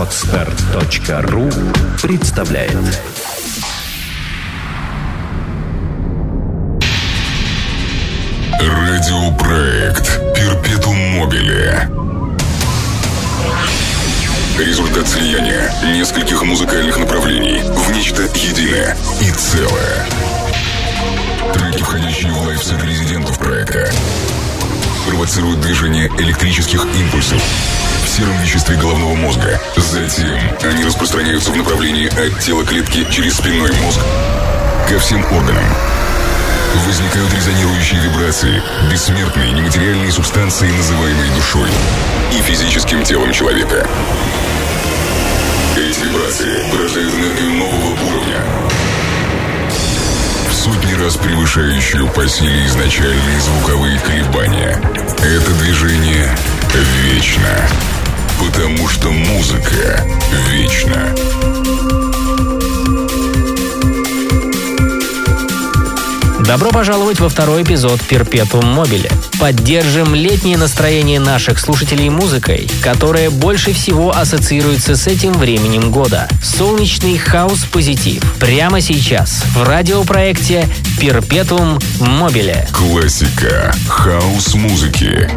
Отстар.ру представляет. Радиопроект Перпетум Мобиле Результат слияния нескольких музыкальных направлений в нечто единое и целое. Треки, входящие в лайфсет резидентов проекта, провоцируют движение электрических импульсов в сером веществе головного мозга. Затем они распространяются в направлении от тела клетки через спинной мозг ко всем органам. Возникают резонирующие вибрации, бессмертные нематериальные субстанции, называемые душой и физическим телом человека. Эти вибрации порождают энергию нового уровня, сотни раз превышающую по силе изначальные звуковые колебания. Это движение вечно, потому что музыка вечна. Добро пожаловать во второй эпизод Перпетум Мобиле. Поддержим летнее настроение наших слушателей музыкой, которая больше всего ассоциируется с этим временем года. Солнечный хаос-позитив. Прямо сейчас в радиопроекте Перпетум Мобиле. Классика хаос-музыки.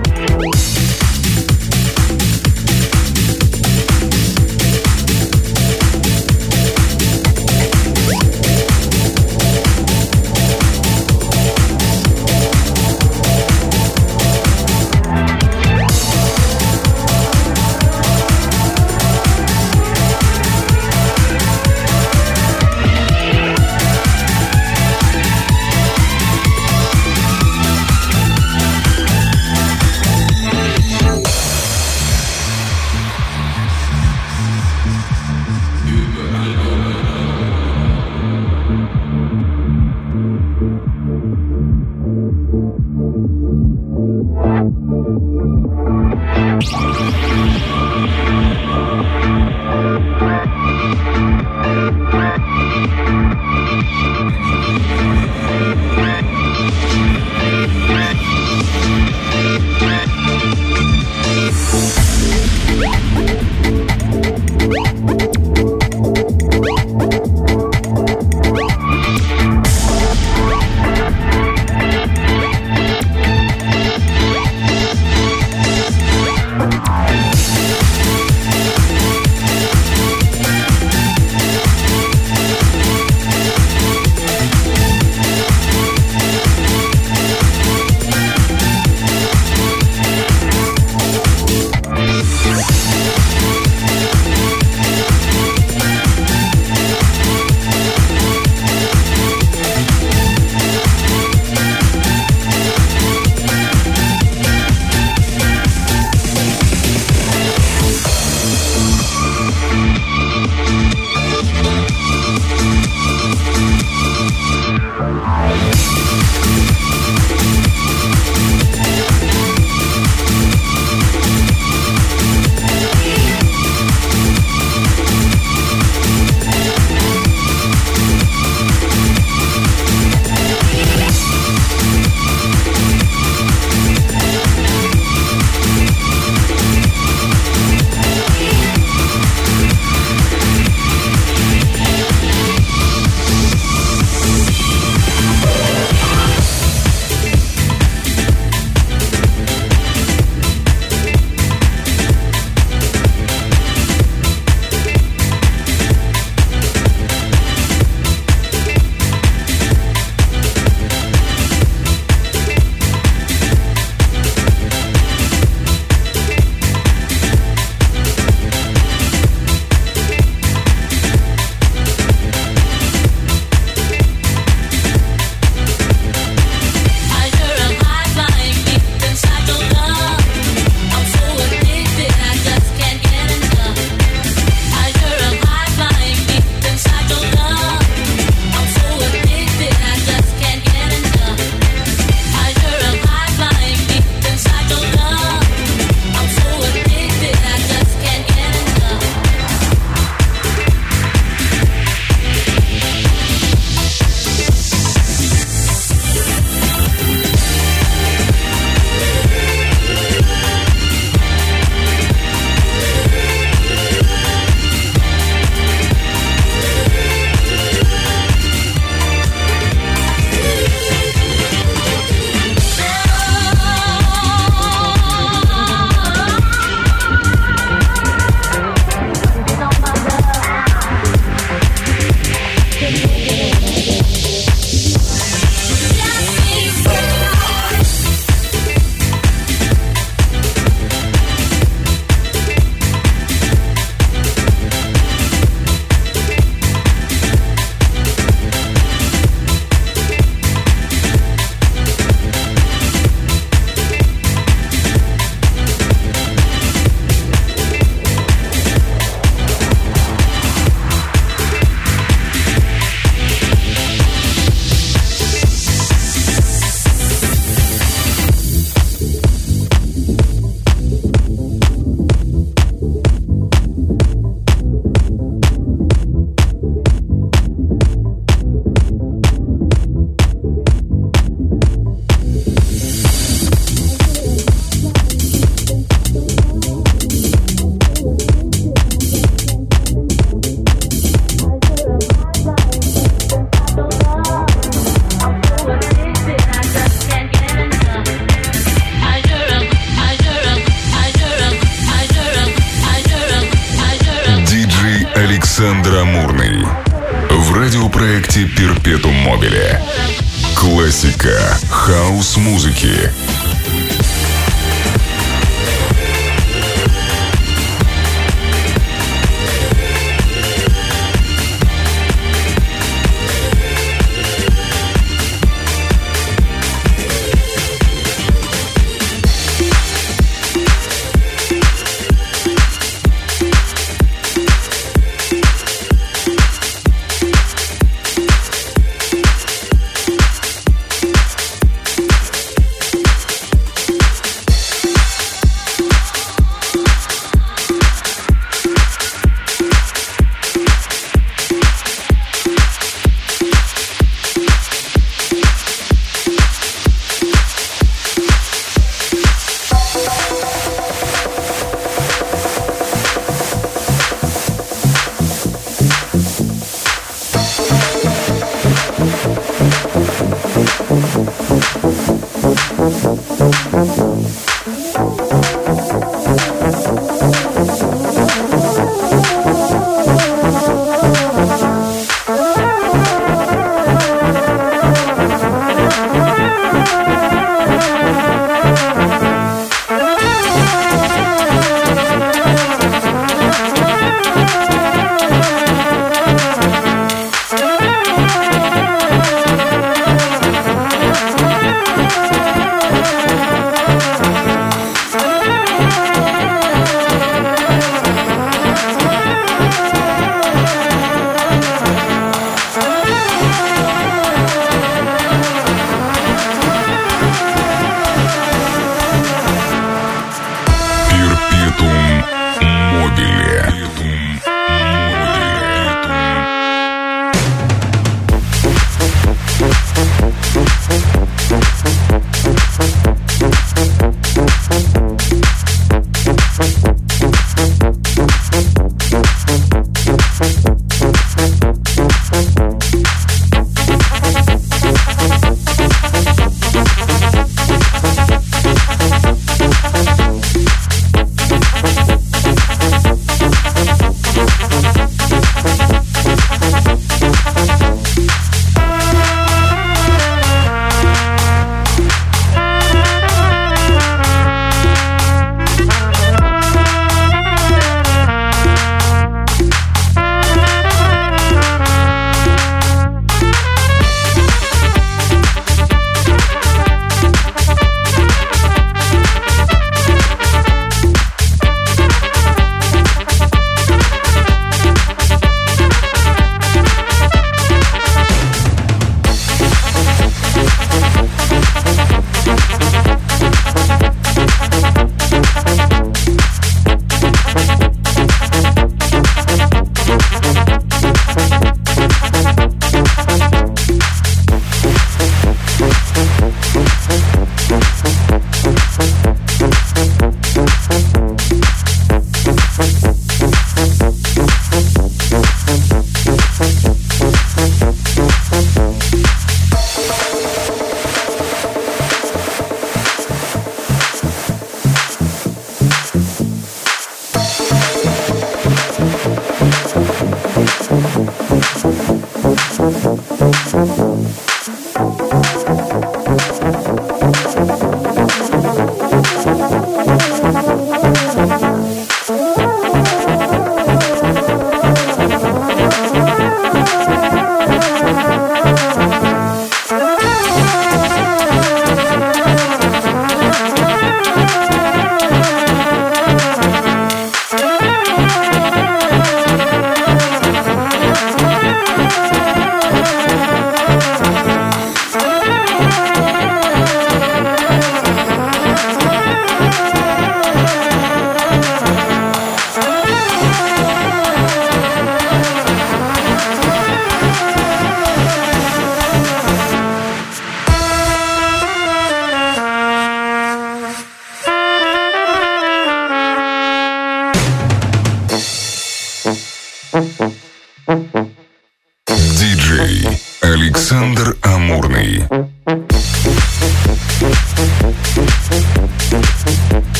Александр Амурный.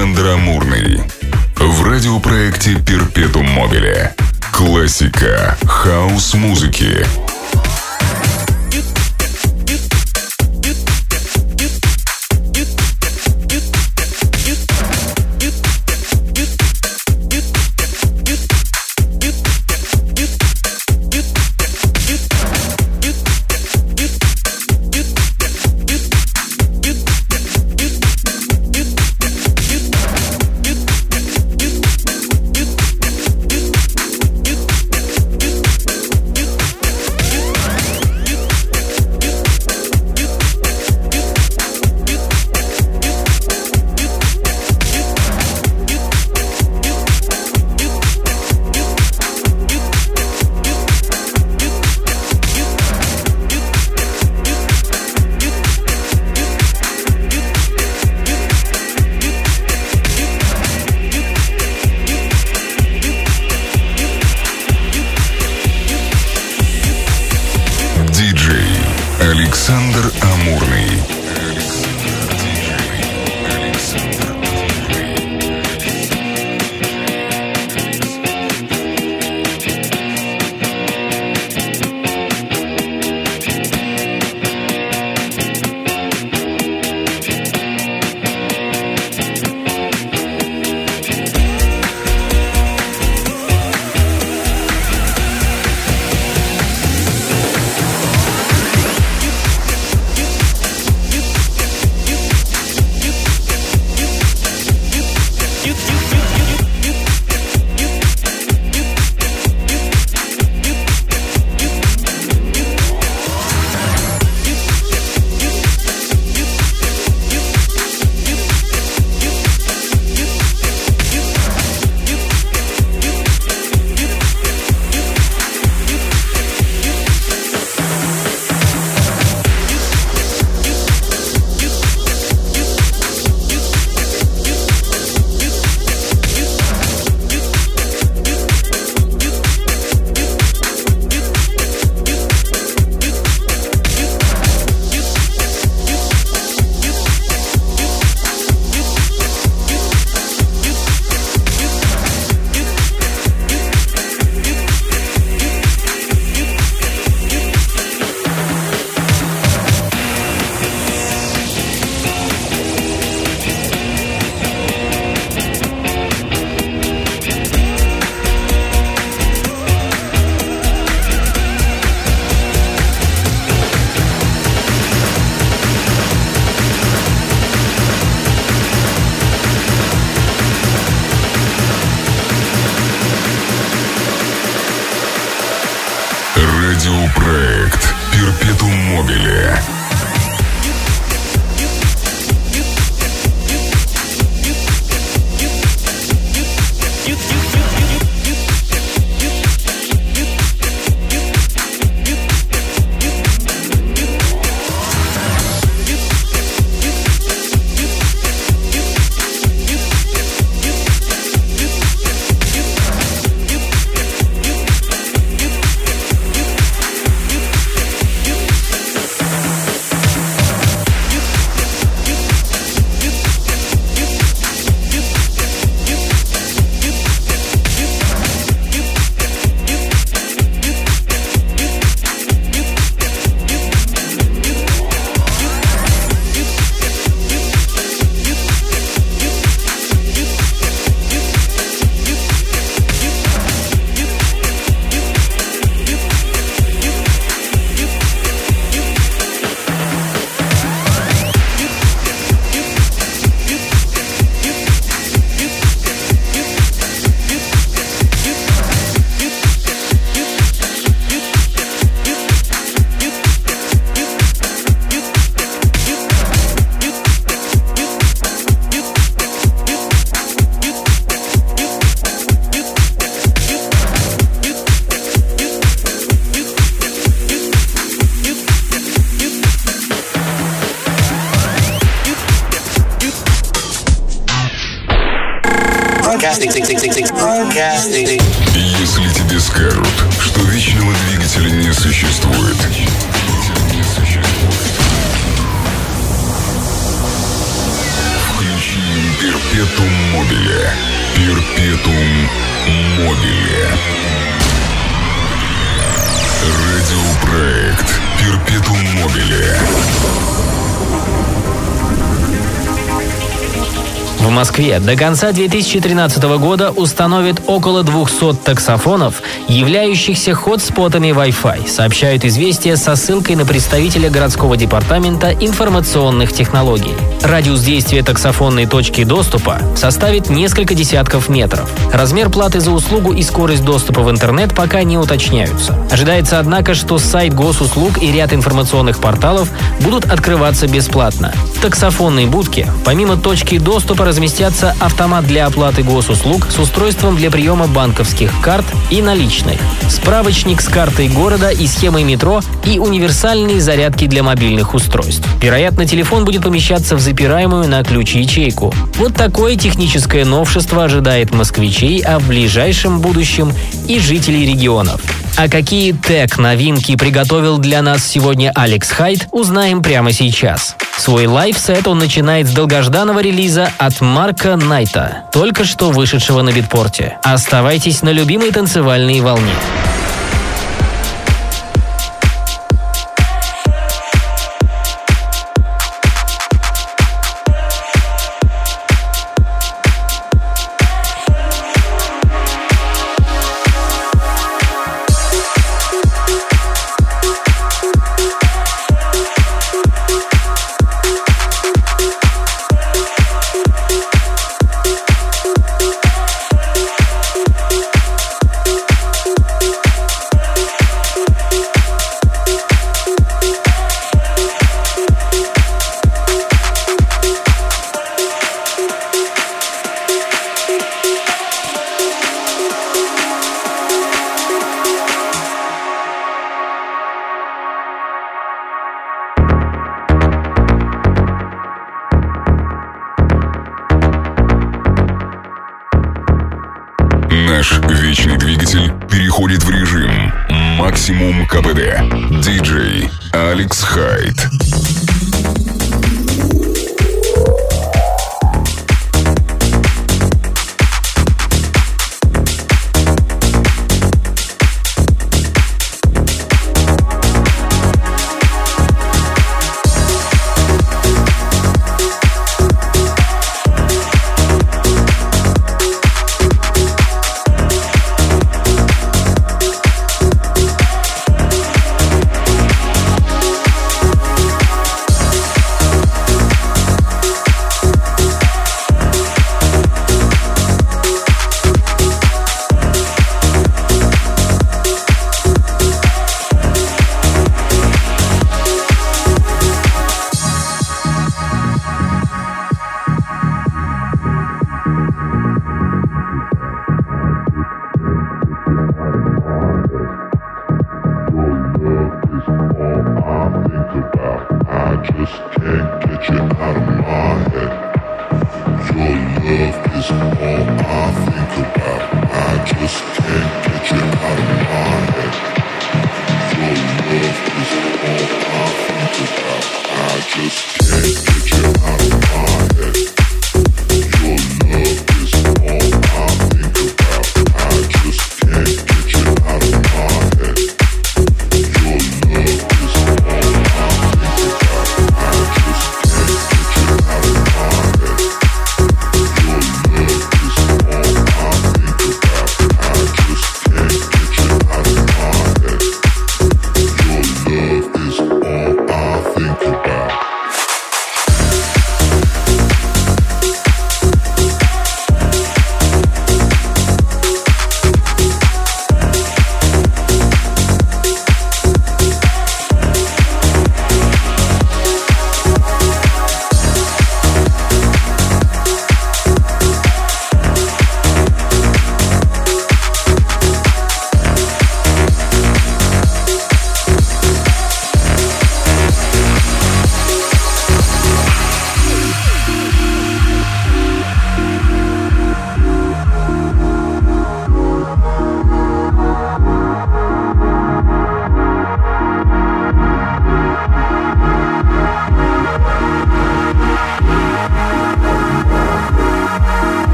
Александр Амурный. В радиопроекте «Перпетум Мобиле». Классика хаус-музыки. Москве до конца 2013 года установят около 200 таксофонов, являющихся хот-спотами Wi-Fi, сообщают известия со ссылкой на представителя городского департамента информационных технологий. Радиус действия таксофонной точки доступа составит несколько десятков метров. Размер платы за услугу и скорость доступа в интернет пока не уточняются. Ожидается, однако, что сайт госуслуг и ряд информационных порталов будут открываться бесплатно. В таксофонной будке, помимо точки доступа, разместятся автомат для оплаты госуслуг с устройством для приема банковских карт и наличных, справочник с картой города и схемой метро и универсальные зарядки для мобильных устройств. Вероятно, телефон будет помещаться в запираемую на ключ ячейку. Вот такое техническое новшество ожидает москвичей, а в ближайшем будущем и жителей регионов. А какие тег-новинки приготовил для нас сегодня Алекс Хайт, узнаем прямо сейчас. Свой лайфсет он начинает с долгожданного релиза от Марка Найта, только что вышедшего на битпорте. Оставайтесь на любимой танцевальной волне. Алекс Хайт.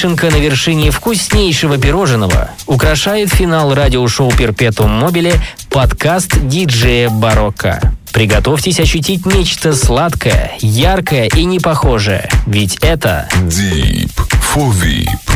Вишенка на вершине вкуснейшего пирожного, украшает финал радиошоу «Перпетум Мобиле» подкаст диджея Барокко. Приготовьтесь ощутить нечто сладкое, яркое и непохожее, ведь это... Deep for VIP.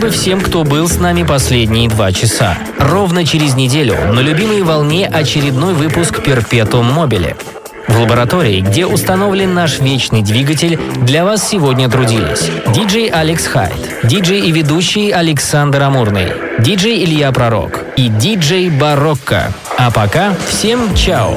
Спасибо всем, кто был с нами последние два часа. Ровно через неделю на любимой волне очередной выпуск Перпетум Мобиле. В лаборатории, где установлен наш вечный двигатель, для вас сегодня трудились диджей Алекс Хайт, диджей и ведущий Александр Амурный, диджей Илья Пророк и диджей Барокко. А пока всем чао!